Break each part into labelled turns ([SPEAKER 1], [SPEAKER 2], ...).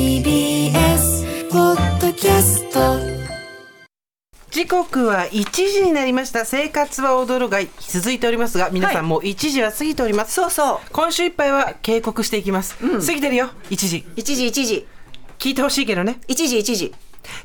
[SPEAKER 1] TBS ポッドキャスト。
[SPEAKER 2] 時刻は1時になりました。生活は踊るが続いておりますが皆さんもう1時は過ぎております、
[SPEAKER 3] そうそう。
[SPEAKER 2] 今週いっぱいは警告していきます、過ぎてるよ。1時。
[SPEAKER 3] 1時1時。
[SPEAKER 2] 聞いてほしいけどね。
[SPEAKER 3] 1時1時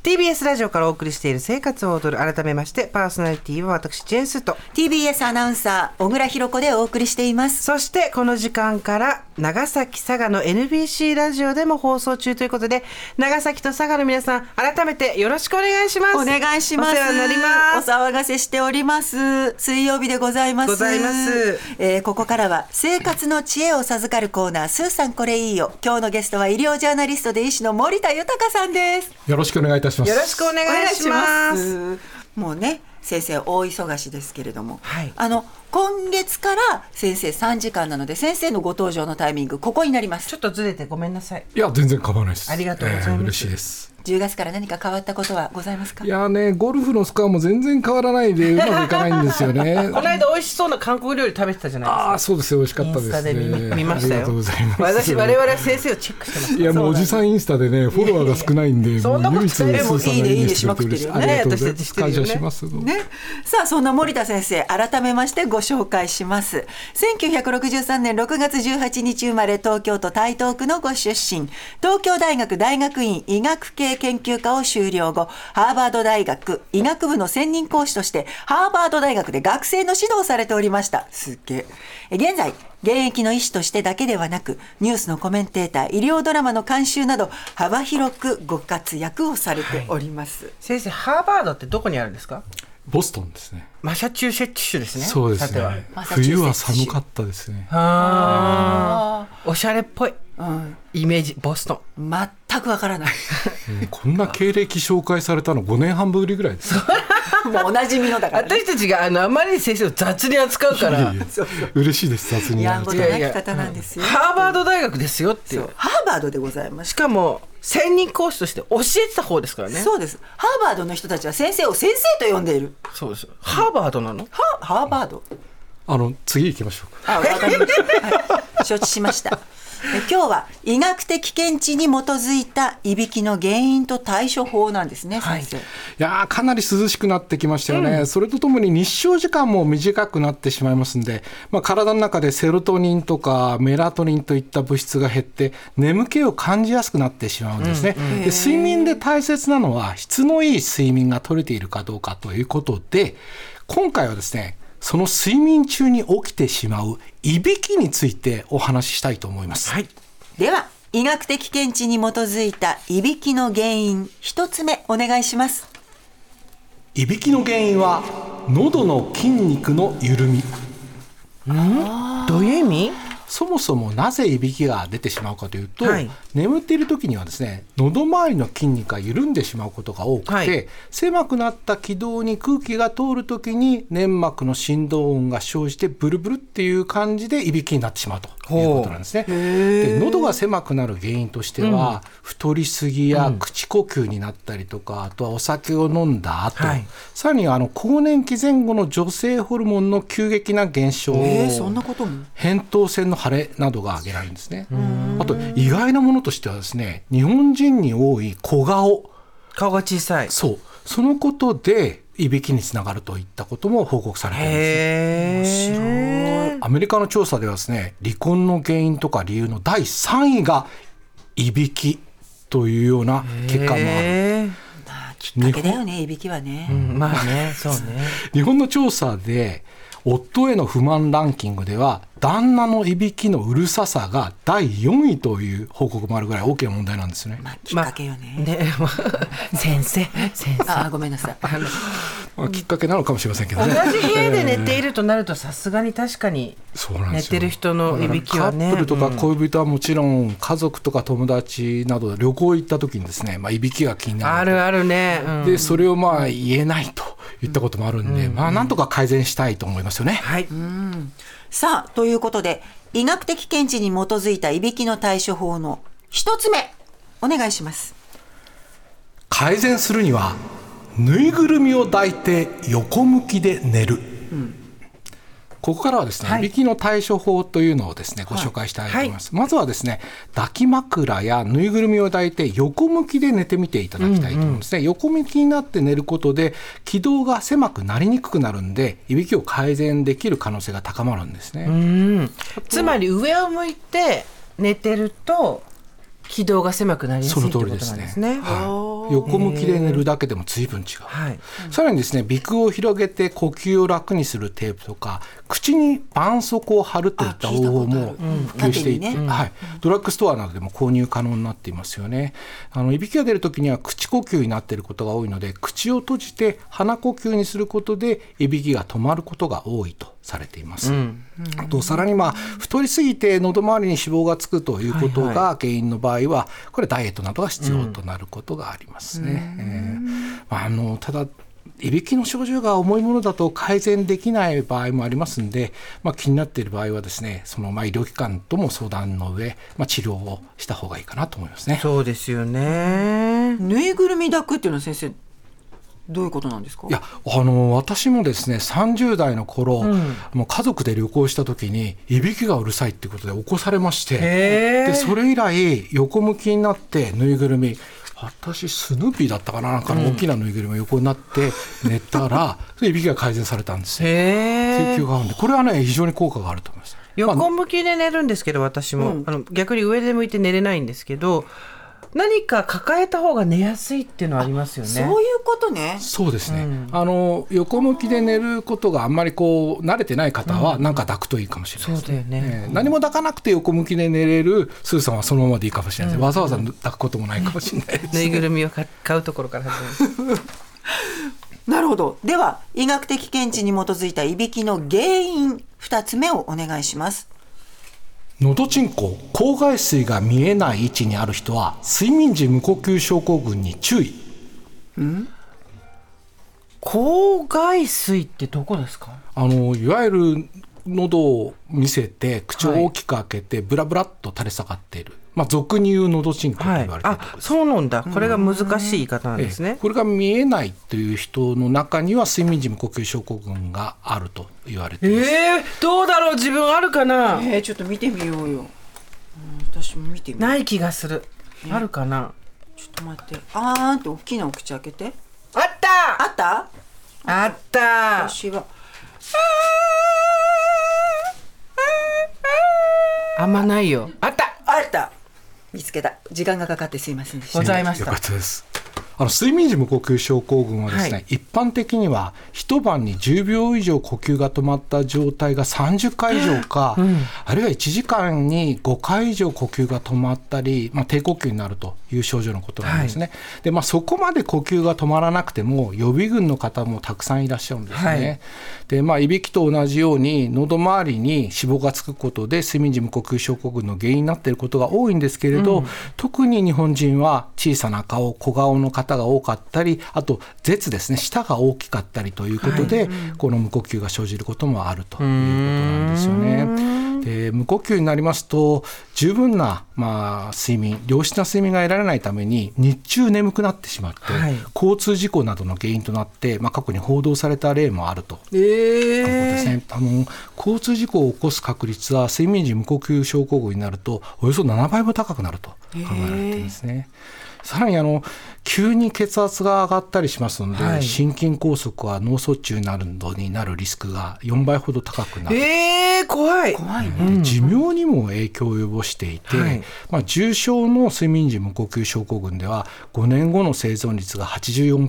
[SPEAKER 2] TBS ラジオからお送りしている生活を踊る改めましてパーソナリティは私ジェーンスーと。
[SPEAKER 3] TBS アナウンサー小倉弘子でお送りしています。
[SPEAKER 2] そしてこの時間から長崎佐賀の NBC ラジオでも放送中ということで長崎と佐賀の皆さん改めてよろしくお願いします。
[SPEAKER 3] お願いします。
[SPEAKER 2] お世話になります。
[SPEAKER 3] お騒がせしております。水曜日でございます。
[SPEAKER 2] ございます。
[SPEAKER 3] えーここからは生活の知恵を授かるコーナースーさんこれいいよ。今日のゲストは医療ジャーナリストで医師の森田豊さんです。
[SPEAKER 4] よろしくお願いいたします。
[SPEAKER 2] よろしくお願いします。
[SPEAKER 3] もうね先生大忙しですけれども、
[SPEAKER 2] はい。
[SPEAKER 3] あの今月から先生3時間なので先生のご登場のタイミングここになります。
[SPEAKER 2] ちょっとずれてごめんなさい。
[SPEAKER 4] いや、全然構わないです。
[SPEAKER 2] ありがとうございます。
[SPEAKER 4] えー嬉しいです。
[SPEAKER 3] 10月から何か変わったことはございますか？
[SPEAKER 4] いやね、ゴルフのスコアも全然変わらないで、うまくいかないんですよね。
[SPEAKER 2] この間美味しそうな韓国料理食べてたじゃないですか。
[SPEAKER 4] ああ、そうですよ、美味しかったです
[SPEAKER 2] インスタで見
[SPEAKER 4] ね。
[SPEAKER 2] 見ましたよ。
[SPEAKER 4] ありがとうございます。
[SPEAKER 2] 私我々は先生をチェックしてます。
[SPEAKER 4] いや、もうおじさんインスタでね、フォロワーが少ないんで、
[SPEAKER 2] そんなこと
[SPEAKER 4] 唯一スーさんが
[SPEAKER 3] でもいいねいいねしま
[SPEAKER 4] く
[SPEAKER 3] くってるよね。
[SPEAKER 2] 私たち知ってるよね
[SPEAKER 4] 感謝します。
[SPEAKER 3] ね、さあそんな森田先生改めましてご紹介します。1963年6月18日生まれ東京都台東区のご出身。東京大学大学院医学系研究科を修了後ハーバード大学医学部の専任講師としてハーバード大学で学生の指導をされておりました。すっげえ。え現在現役の医師としてだけではなくニュースのコメンテーター医療ドラマの監修など幅広くご活躍をされております、
[SPEAKER 2] 先生ハーバードってどこにあるんですか？
[SPEAKER 4] ボストンですね。
[SPEAKER 2] マサチューセッツ州ですね。
[SPEAKER 4] そうですね。冬は寒かったですね。
[SPEAKER 2] あー。おしゃれっぽい。
[SPEAKER 3] うん。
[SPEAKER 2] イメージボストン。
[SPEAKER 3] 全くわからない。
[SPEAKER 4] うんこんな経歴紹介されたの5年半ぶりぐらいです。
[SPEAKER 3] もうおなじみのだから、ね、
[SPEAKER 2] 私たちがあのあまりに先生を雑に扱うから。
[SPEAKER 4] いやいや嬉しいです、雑に。やると
[SPEAKER 3] やんごと
[SPEAKER 2] いやいや。
[SPEAKER 3] なき方なんですよ。
[SPEAKER 2] ハーバード大学ですよっていう。
[SPEAKER 3] ハーバードでございます。
[SPEAKER 2] しかも専任講師として教えてた方ですからね。
[SPEAKER 3] そうです。ハーバードの人たちは先生を先生と呼んでいる。
[SPEAKER 2] そうです。ハーバードなの？
[SPEAKER 3] ハハーバード
[SPEAKER 4] あの、次行きましょうか。
[SPEAKER 3] あ、わかりました。はい、承知しました。え今日は医学的見地に基づいたいびきの原因と対処法なんですね、
[SPEAKER 2] はい。
[SPEAKER 4] いやーかなり涼しくなってきましたよね、それとともに日照時間も短くなってしまいますんで、まあ、体の中でセロトニンとかメラトニンといった物質が減って眠気を感じやすくなってしまうんですね、で睡眠で大切なのは質のいい睡眠が取れているかどうかということで今回はですねその睡眠中に起きてしまういびきについてお話ししたいと思います。
[SPEAKER 2] はい
[SPEAKER 3] では、医学的見地に基づいたいびきの原因、一つ目お願いします。
[SPEAKER 4] いびきの原因は喉の筋肉の緩み
[SPEAKER 2] どういう意味？
[SPEAKER 4] そもそもなぜいびきが出てしまうかというと、
[SPEAKER 2] はい。
[SPEAKER 4] 眠っている時にはですね喉周りの筋肉が緩んでしまうことが多くて、
[SPEAKER 2] はい。
[SPEAKER 4] 狭くなった気道に空気が通る時に粘膜の振動音が生じてブルブルっていう感じでいびきになってしまうということなんですね。で喉が狭くなる原因としては、太りすぎや口呼吸になったりとか、あとはお酒を飲んだ後、
[SPEAKER 2] はい。
[SPEAKER 4] さらにはあの更年期前後の女性ホルモンの急激な減少
[SPEAKER 3] えー、そんなことも？
[SPEAKER 4] 扁桃腺の腫れなどが挙げられるんですね。あと意外なものとしてはですね日本人に多い小顔。
[SPEAKER 2] 顔が小さい。
[SPEAKER 4] そう。そのことでいびきにつながるといったことも報告されているんです。
[SPEAKER 2] へえ
[SPEAKER 4] アメリカの調査ではですね離婚の原因とか理由の第3位がいびきというような結果もある。
[SPEAKER 3] きっかけだよねいびきはね、
[SPEAKER 2] ーうん。まあねそうね。
[SPEAKER 4] 日本の調査で夫への不満ランキングでは旦那のいびきのうるささが第4位という報告もあるぐらい大きな問題なんですね。
[SPEAKER 3] まあきっかけよね、
[SPEAKER 2] ねまあ先生先生。
[SPEAKER 3] あごめんなさい
[SPEAKER 4] まあ、きっかけなのかもしれませんけど
[SPEAKER 2] 同
[SPEAKER 4] ね。
[SPEAKER 2] じ部屋で寝ているとなるとさすがに確かに寝てる人のいびきはね。
[SPEAKER 4] カップルとか恋人はもちろん家族とか友達などで旅行行った時にですね、まあ、いびきが気になる
[SPEAKER 2] あるあるね、うん。
[SPEAKER 4] でそれをまあ言えないといったこともあるんで、まあなんとか改善したいと思いますよね。
[SPEAKER 2] はい、
[SPEAKER 3] さあということで医学的見地に基づいたいびきの対処法の一つ目お願いします。
[SPEAKER 4] 改善するにはぬいぐるみを抱いて横向きで寝る、ここからはですね、
[SPEAKER 2] はい。
[SPEAKER 4] いびきの対処法というのをですね、ご紹介したいと思います。まずはですね、抱き枕やぬいぐるみを抱いて横向きで寝てみていただきたいと思うんですね。横向きになって寝ることで気道が狭くなりにくくなるんで、いびきを改善できる可能性が高まるんですね。
[SPEAKER 2] うん。つまり上を向いて寝てると気道が狭くなりやすい
[SPEAKER 4] そ
[SPEAKER 2] ってことなんですね。
[SPEAKER 4] はい、横向きで寝るだけでも随分違う。
[SPEAKER 2] はい。
[SPEAKER 4] さらにですね鼻腔を広げて呼吸を楽にするテープとか口に絆創膏を貼るといった方法も普及していて、
[SPEAKER 3] ね。
[SPEAKER 4] はい、ドラッグストアなどでも購入可能になっていますよね。あのいびきが出るときには口呼吸になっていることが多いので口を閉じて鼻呼吸にすることでいびきが止まることが多いとされています、あとさらにまあ太りすぎて喉周りに脂肪がつくということ
[SPEAKER 2] はい
[SPEAKER 4] が原因の場合はこれダイエットなどが必要となることがありますね。えーまあ、あのただいびきの症状が重いものだと改善できない場合もありますんで、まあ、気になっている場合はですねそのまあ医療機関とも相談の上、まあ、治療をした方がいいかなと思いますね。
[SPEAKER 2] そうですよね。
[SPEAKER 3] ぬいぐるみ抱くっていうのは先生どういうことなんですか？
[SPEAKER 4] いやあの私もですね30代の頃、もう家族で旅行した時にいびきがうるさいっていうことで起こされましてでそれ以来横向きになってぬいぐるみ。私スヌーピーだったかな？なんかの大きなぬいぐるみが横になって寝たら、それいびきが改善されたんですよ。
[SPEAKER 2] へえ。
[SPEAKER 4] 提供があるんで。これはね非常に効果があると思います。まあ
[SPEAKER 2] 横向きで寝るんですけど私も、あの逆に上で向いて寝れないんですけど何か抱えた方が寝やすいっていうのはありますよね。
[SPEAKER 3] そういうことね。
[SPEAKER 4] そうですね、あの横向きで寝ることがあんまりこう慣れてない方はなんか抱くといいかもしれないです
[SPEAKER 2] そうだよね。
[SPEAKER 4] ええ。何も抱かなくて横向きで寝れるスーさんはそのままでいいかもしれないです、わざわざ抱くこともないかもしれないです、
[SPEAKER 2] ぬいぐるみを買買うところから始める。
[SPEAKER 3] なるほど。では医学的見地に基づいたいびきの原因二つ目をお願いします
[SPEAKER 4] のどちんこ口外水が見えない位置にある人は睡眠時無呼吸症候群に注意。
[SPEAKER 2] 口外水ってどこですか？
[SPEAKER 4] あのいわゆる喉を見せて口を大きく開けてブラブラっと垂れ下がっている、まあ、俗に言うのどちんこと
[SPEAKER 2] はい
[SPEAKER 4] 言われ。ているところ
[SPEAKER 2] あ、そうなんだ。これが難しい言い方なんですね。
[SPEAKER 4] ええこれが見えないという人の中には睡眠時無呼吸症候群があると言われています。
[SPEAKER 2] ええどうだろう自分あるかな？
[SPEAKER 3] えー、ちょっと見てみようよ、うん、私も見てみよう
[SPEAKER 2] ない気がする。あるかな？
[SPEAKER 3] ちょっと待ってあーんって大きなお口開けて
[SPEAKER 2] あった。
[SPEAKER 3] あった？
[SPEAKER 2] あった。
[SPEAKER 3] 私は
[SPEAKER 2] あんまないよ。
[SPEAKER 3] 見つけた。時間がかかってすいませんでした。
[SPEAKER 2] ございました。
[SPEAKER 4] よかったです。あの睡眠時無呼吸症候群はですね、
[SPEAKER 2] はい。
[SPEAKER 4] 一般的には一晩に10秒以上呼吸が止まった状態が30回以上か、あるいは1時間に5回以上呼吸が止まったり、まあ、低呼吸になるという症状のことなんですね。でまあ、そこまで呼吸が止まらなくても予備軍の方もたくさんいらっしゃるんですね。
[SPEAKER 2] はい。
[SPEAKER 4] でまあ、いびきと同じように喉周りに脂肪がつくことで睡眠時無呼吸症候群の原因になっていることが多いんですけれど、特に日本人は小さな顔小顔の方が多かったりあと舌ですね舌が大きかったりということで、この無呼吸が生じることもあるということなんですよね。で無呼吸になりますと十分な、まあ、睡眠良質な睡眠が得られないために日中眠くなってしまって、
[SPEAKER 2] はい。
[SPEAKER 4] 交通事故などの原因となって、まあ、過去に報道された例もあると。
[SPEAKER 2] え
[SPEAKER 4] そうですね、あの交通事故を起こす確率は睡眠時無呼吸症候群になるとおよそ7倍も高くなると考えられているんですね。さらにあの急に血圧が上がったりしますので、
[SPEAKER 2] はい
[SPEAKER 4] 心筋梗塞は脳卒中などになるリスクが4倍ほど高くなる。
[SPEAKER 2] えー、怖い。
[SPEAKER 3] 怖いね、
[SPEAKER 4] で寿命にも影響を及ぼしていて、
[SPEAKER 2] はい。
[SPEAKER 4] まあ、重症の睡眠時無呼吸症候群では5年後の生存率が84%、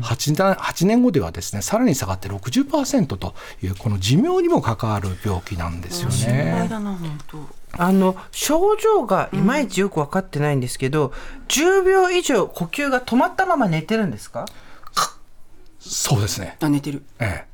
[SPEAKER 4] 8, 年8年後ではですねさらに下がって60%というこの寿命にも関わる病気なんですよ
[SPEAKER 3] 心配
[SPEAKER 4] ね。
[SPEAKER 3] だな本当。
[SPEAKER 2] あの症状がいまいちよく分かってないんですけど、10秒以上呼吸が止まったまま寝てるんですか？
[SPEAKER 4] そうですね、
[SPEAKER 3] あ寝てる。
[SPEAKER 4] え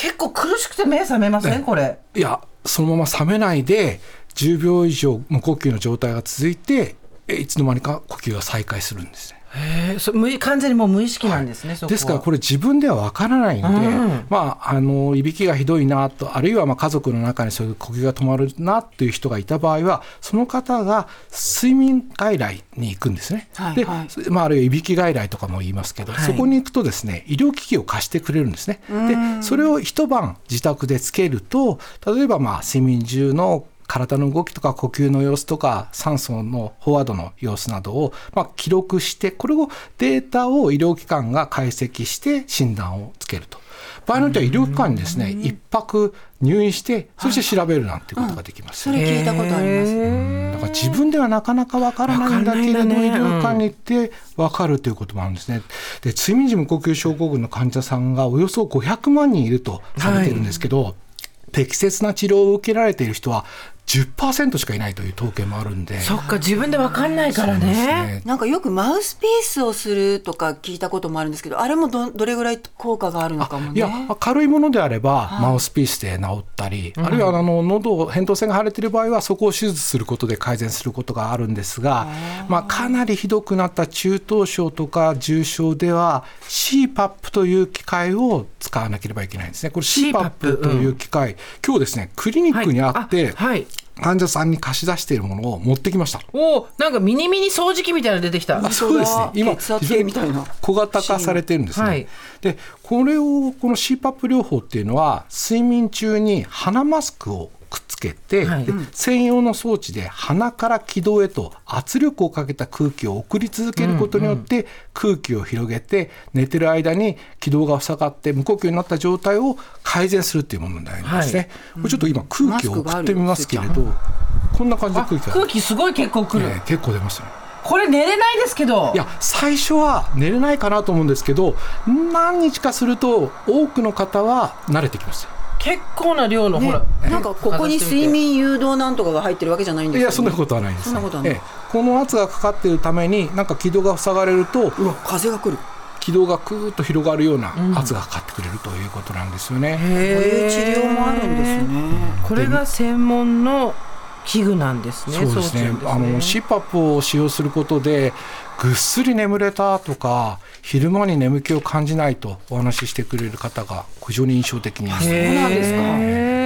[SPEAKER 2] 結構苦しくて目覚めません？これ。
[SPEAKER 4] え、いやそのまま冷めないで10秒以上無呼吸の状態が続いてえいつの間にか呼吸が再開するんですね。
[SPEAKER 2] へえそ無完全にもう無意識なんですね、は
[SPEAKER 4] ですからこれ自分ではわからないんで、
[SPEAKER 2] うん。
[SPEAKER 4] まあ、あのいびきがひどいなとあるいはまあ家族の中にそういう呼吸が止まるなという人がいた場合はその方が睡眠外来に行くんですね。で
[SPEAKER 3] はいはい。
[SPEAKER 4] まあ、あるいはいびき外来とかも言いますけど、
[SPEAKER 2] はい。
[SPEAKER 4] そこに行くとですね医療機器を貸してくれるんですね。でそれを一晩自宅でつけると例えばまあ睡眠中の体の動きとか呼吸の様子とか酸素の飽和度の様子などをまあ記録してこれをデータを医療機関が解析して診断をつけると。場合によっては医療機関にですね一泊入院してそして調べるなんていうことができます。
[SPEAKER 3] それ聞いたことあります。
[SPEAKER 2] へ
[SPEAKER 4] だから自分ではなかなかわからないんだけれど、
[SPEAKER 2] わかんないんだね
[SPEAKER 4] 医療機関に行ってわかるということもあるんですね。で睡眠時無呼吸症候群の患者さんがおよそ500万人いるとされてるんですけど、適切な治療を受けられている人は10%しかいないという統計もあるんで。
[SPEAKER 2] そっか自分でわかんないから
[SPEAKER 4] そうです
[SPEAKER 2] ね。
[SPEAKER 3] なんかよくマウスピースをするとか聞いたこともあるんですけど、あれもどどれぐらい効果があるのかもね。
[SPEAKER 4] いや軽いものであれば、マウスピースで治ったり、あるいはあの喉扁桃腺が腫れている場合はそこを手術することで改善することがあるんですが、まあ、かなりひどくなった中等症とか重症では CPAP という機械を使わなければいけないんですね。これ
[SPEAKER 2] CPAP
[SPEAKER 4] CPAP という機械、今日ですねクリニックにあって、
[SPEAKER 2] はい
[SPEAKER 4] 患者さんに貸し出しているものを持ってきました。
[SPEAKER 2] おおなんかミニミニ掃除機みたいなの出てきた
[SPEAKER 4] あそうですね。今
[SPEAKER 3] 血圧計みたいな
[SPEAKER 4] 小型化されてるんですね。
[SPEAKER 2] はい
[SPEAKER 4] で、これをこの CPAP 療法っていうのは睡眠中に鼻マスクをくっつけて、
[SPEAKER 2] はい。
[SPEAKER 4] で専用の装置で鼻から気道へと圧力をかけた空気を送り続けることによって空気を広げて寝てる間に気道が塞がって無呼吸になった状態を改善するっていうものになりますね。これちょっと今空気を送ってみますけれど、こんな感じで
[SPEAKER 2] あ
[SPEAKER 4] 空気が、
[SPEAKER 2] 空気すごい結構くる、
[SPEAKER 4] えー結構出ますよ。ね。
[SPEAKER 2] これ寝れないですけど。
[SPEAKER 4] いや最初は寝れないかなと思うんですけど何日かすると多くの方は慣れてきます
[SPEAKER 2] 結構な量の、ほら
[SPEAKER 3] なんかここに睡眠誘導なんとかが入ってるわけじゃないんですよ、ね。
[SPEAKER 4] いやそんなことはないです、
[SPEAKER 3] そんなことはない。
[SPEAKER 4] ええ。この圧がかかっているためになんか気道が塞がれると
[SPEAKER 3] うわ風が来る。
[SPEAKER 4] 気道がクーッと広がるような圧がかかってくれるということなんですよね、
[SPEAKER 3] こういう治療もあるんですね。
[SPEAKER 2] これが専門の器具なんですね
[SPEAKER 4] そうですね。
[SPEAKER 2] 装置
[SPEAKER 4] あの CPAP を使用することでぐっすり眠れたとか昼間に眠気を感じないとお話ししてくれる方が非常に印象的に
[SPEAKER 3] そうなんですか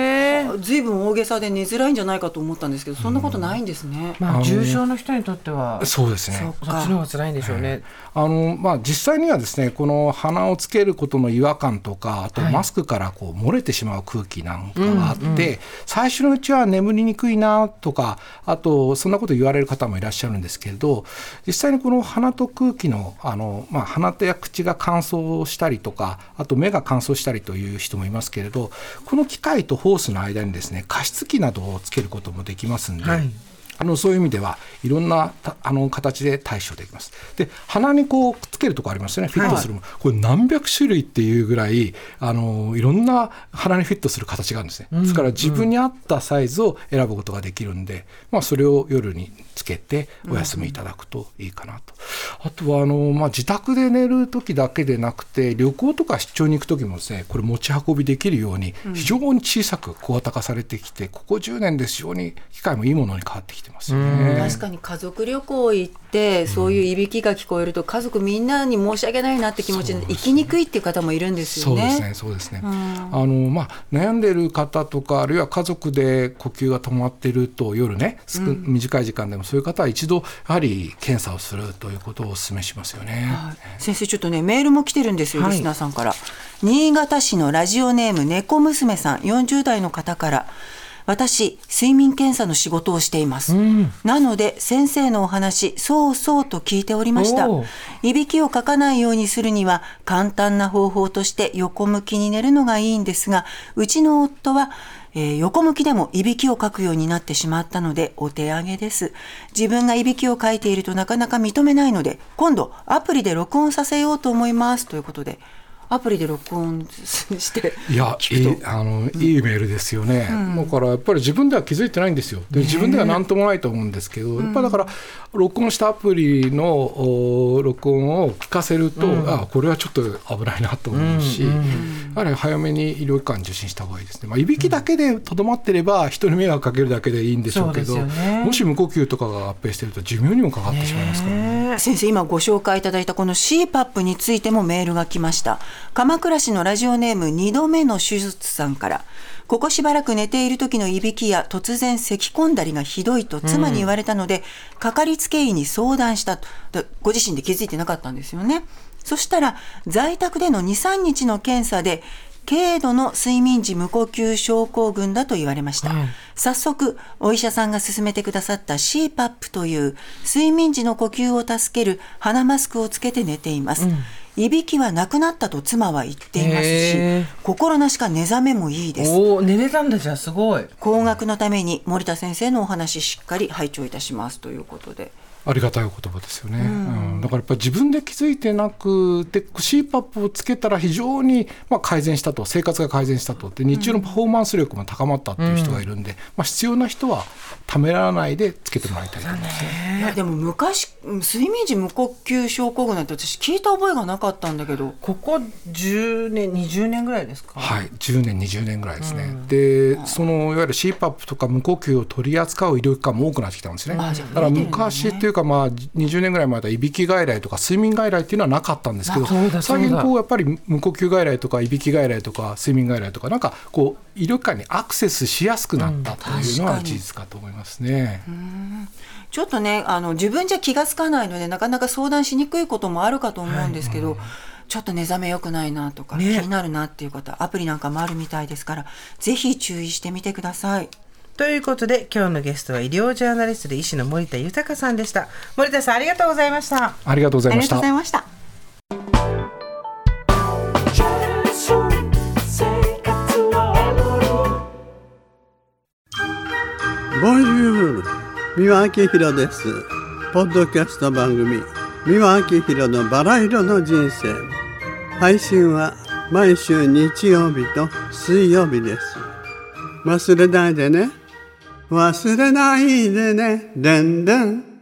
[SPEAKER 3] ずいぶん大げさで寝づらいんじゃないかと思ったんですけど、そんなことないんですね。
[SPEAKER 2] まあ重症の人にとっては
[SPEAKER 4] そうですね。
[SPEAKER 3] そ
[SPEAKER 2] っちの方が辛いんでしょうね、
[SPEAKER 4] あのまあ、実際にはですねこの鼻をつけることの違和感とかあと
[SPEAKER 2] はい。
[SPEAKER 4] マスクからこう漏れてしまう空気なんかがあって、最初のうちは眠りにくいなとかあとそんなこと言われる方もいらっしゃるんですけれど実際にこの鼻と空気のあの、まあ、鼻とや口が乾燥したりとかあと目が乾燥したりという人もいますけれどこの機械とホースの間にですね加湿器などをつけることもできますんで。
[SPEAKER 2] はい
[SPEAKER 4] あのそういう意味ではいろんなたあの形で対処できます。で鼻にこうくっつけるとこありますよねフィットするもの、これ何百種類っていうぐらいあのいろんな鼻にフィットする形があるんですね。ですから自分に合ったサイズを選ぶことができるんで、まあ、それを夜につけてお休みいただくといいかなと。あとはあの、まあ、自宅で寝る時だけでなくて旅行とか出張に行く時もですねこれ持ち運びできるように非常に小さく小型化されてきてここ10年で非常に機械もいいものに変わってきてますよね。
[SPEAKER 3] 確かに家族旅行行ってそういういびきが聞こえると家族みんなに申し訳ないなって気持ちで行きにくいっていう方もいるんですよね。
[SPEAKER 4] そうですね、そうですね。あのまあ悩んでる方とかあるいは家族で呼吸が止まってると夜ね、短い時間でもそういう方は一度やはり検査をするということをお勧めしますよね。
[SPEAKER 3] はい。先生ちょっとねメールも来てるんですよ、
[SPEAKER 2] はい。
[SPEAKER 3] リスナーさんから。新潟市のラジオネーム猫娘さん。40代の方から。私睡眠検査の仕事をしています、なので先生のお話そうそうと聞いておりました。いびきをかかないようにするには簡単な方法として横向きに寝るのがいいんですがうちの夫はえー横向きでもいびきをかくようになってしまったのでお手上げです。自分がいびきをかいているとなかなか認めないので今度アプリで録音させようと思います。ということでアプリで録音し て
[SPEAKER 4] いやいいあのいいメールですよね、だからやっぱり自分では気づいてないんですよ。で自分では何ともないと思うんですけど、やっぱりだから録音したアプリのお録音を聞かせると、あこれはちょっと危ないなと思うし、やはり早めに医療機関受診した方がいいですね、まあ、いびきだけでとどまってれば人に迷惑かけるだけでいいんでしょうけど
[SPEAKER 2] ね。
[SPEAKER 4] もし無呼吸とかが合併してると寿命にもかかってしまいますからね。
[SPEAKER 3] 先生今ご紹介いただいたこの CPAP についてもメールが来ました鎌倉市のラジオネーム2度目の手術さんからここしばらく寝ている時のいびきや突然咳き込んだりがひどいと妻に言われたので、かかりつけ医に相談したとでご自身で気づいてなかったんですよね。そしたら在宅での23日の検査で軽度の睡眠時無呼吸症候群だと言われました、早速お医者さんが勧めてくださった CPAP という睡眠時の呼吸を助ける鼻マスクをつけて寝ています、いびきはなくなったと妻は言っていますし心なしか寝覚めもいいです。
[SPEAKER 2] おお寝れたんだじゃあすごい。
[SPEAKER 3] 高額のために森田先生のお話しっかり拝聴いたしますということで
[SPEAKER 4] ありがたいお言葉ですよね、うん。だからやっぱり自分で気づいてなくて CPAP をつけたら非常にまあ改善したと生活が改善したと。で日中のパフォーマンス力も高まったっていう人がいるんで、まあ、必要な人はためらわないでつけてもらいたいと思います。ね。
[SPEAKER 3] いやでも昔睡眠時無呼吸症候群なんて私聞いた覚えがなかったんだけど
[SPEAKER 2] ここ10年20年ぐらいですか？
[SPEAKER 4] はい、10年、20年ぐらいですね、でそのいわゆる CPAP とか無呼吸を取り扱う医療機関も多くなってきたんですね。だから昔っていうか、まあ、20年ぐらい前はいびき外来とか睡眠外来っていうのはなかったんですけど、最近こうやっぱり無呼吸外来とかいびき外来とか睡眠外来とか、なんかこう医療機関にアクセスしやすくなったというのは事実かと思いますね。
[SPEAKER 3] ちょっとねあの自分じゃ気がつかないのでなかなか相談しにくいこともあるかと思うんですけど、ちょっと寝覚め良くないなとか、
[SPEAKER 2] ね。
[SPEAKER 3] 気になるなっていう方アプリなんかもあるみたいですからぜひ注意してみてください。
[SPEAKER 2] ということで今日のゲストは医療ジャーナリストで医師の森田豊さんでした。森田さんありがとうございました。
[SPEAKER 4] ありがとうございました。
[SPEAKER 3] ありがとうござい。ました。
[SPEAKER 5] ボンジュール三輪明宏です。ポッドキャスト番組三輪明宏のバラ色の人生。配信は毎週日曜日と水曜日です。忘れないでね忘れないでね。でんでん。